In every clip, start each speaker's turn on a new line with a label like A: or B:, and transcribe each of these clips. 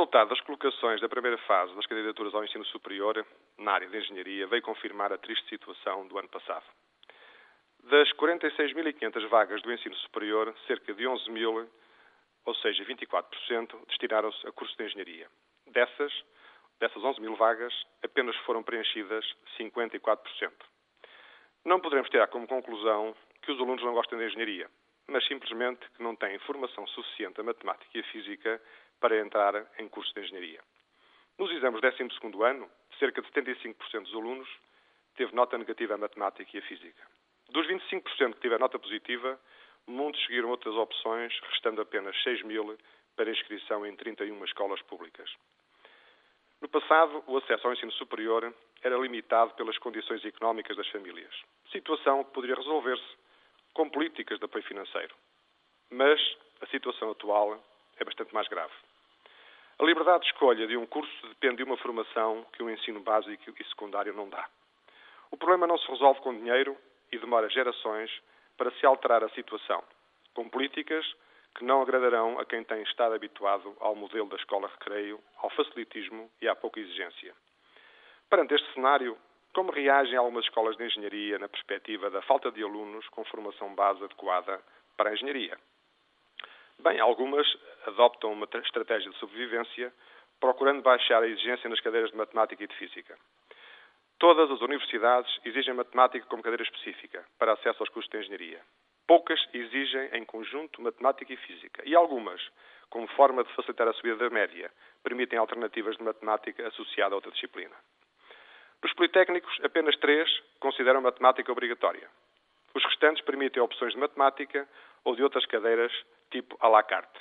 A: resultado das colocações da primeira fase das candidaturas ao ensino superior na área de engenharia veio confirmar a triste situação do ano passado. Das 46.500 vagas do ensino superior, cerca de 11.000, ou seja, 24%, destinaram-se a cursos de engenharia. Dessas, dessas 11.000 vagas, apenas foram preenchidas 54%. Não poderemos tirar como conclusão que os alunos não gostam de engenharia, mas simplesmente que não têm formação suficiente a matemática e a física para entrar em cursos de engenharia. Nos exames do 12 ano, cerca de 75% dos alunos teve nota negativa a matemática e a física. Dos 25% que tiveram nota positiva, muitos seguiram outras opções, restando apenas 6 mil para inscrição em 31 escolas públicas. No passado, o acesso ao ensino superior era limitado pelas condições económicas das famílias, situação que poderia resolver-se com políticas de apoio financeiro. Mas a situação atual é bastante mais grave. A liberdade de escolha de um curso depende de uma formação que o ensino básico e secundário não dá. O problema não se resolve com dinheiro e demora gerações para se alterar a situação, com políticas que não agradarão a quem tem estado habituado ao modelo da escola recreio, ao facilitismo e à pouca exigência. Perante este cenário, como reagem algumas escolas de engenharia na perspectiva da falta de alunos com formação base adequada para a engenharia? Bem, algumas adoptam uma estratégia de sobrevivência, procurando baixar a exigência nas cadeiras de matemática e de física. Todas as universidades exigem matemática como cadeira específica para acesso aos cursos de engenharia. Poucas exigem em conjunto matemática e física. E algumas, como forma de facilitar a subida da média, permitem alternativas de matemática associada a outra disciplina. Nos politécnicos, apenas três consideram matemática obrigatória. Os restantes permitem opções de matemática ou de outras cadeiras tipo à la carte.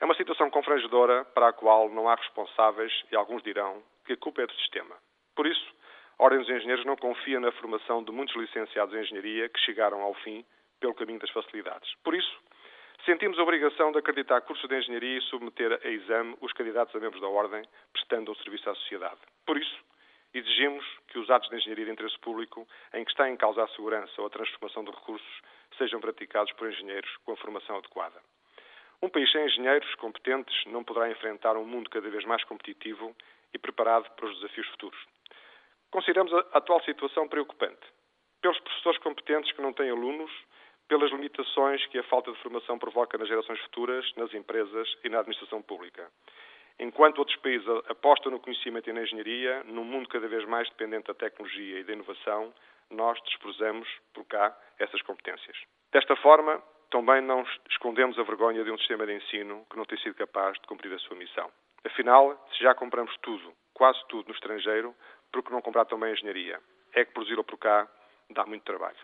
A: É uma situação confrangedora para a qual não há responsáveis e alguns dirão que a culpa é do sistema. Por isso, a Ordem dos Engenheiros não confia na formação de muitos licenciados em engenharia que chegaram ao fim pelo caminho das facilidades. Por isso, sentimos a obrigação de acreditar cursos de engenharia e submeter a exame os candidatos a membros da Ordem, prestando um serviço à sociedade. Por isso, exigimos que os atos de engenharia de interesse público, em que está em causa a segurança ou a transformação de recursos, sejam praticados por engenheiros com a formação adequada. Um país sem engenheiros competentes não poderá enfrentar um mundo cada vez mais competitivo e preparado para os desafios futuros. Consideramos a atual situação preocupante. Pelos professores competentes que não têm alunos, pelas limitações que a falta de formação provoca nas gerações futuras, nas empresas e na administração pública. Enquanto outros países apostam no conhecimento e na engenharia, num mundo cada vez mais dependente da tecnologia e da inovação, nós desprezamos por cá essas competências. Desta forma, também não escondemos a vergonha de um sistema de ensino que não tem sido capaz de cumprir a sua missão. Afinal, se já compramos tudo, quase tudo no estrangeiro, por que não comprar também a engenharia? É que produzi-la por cá dá muito trabalho.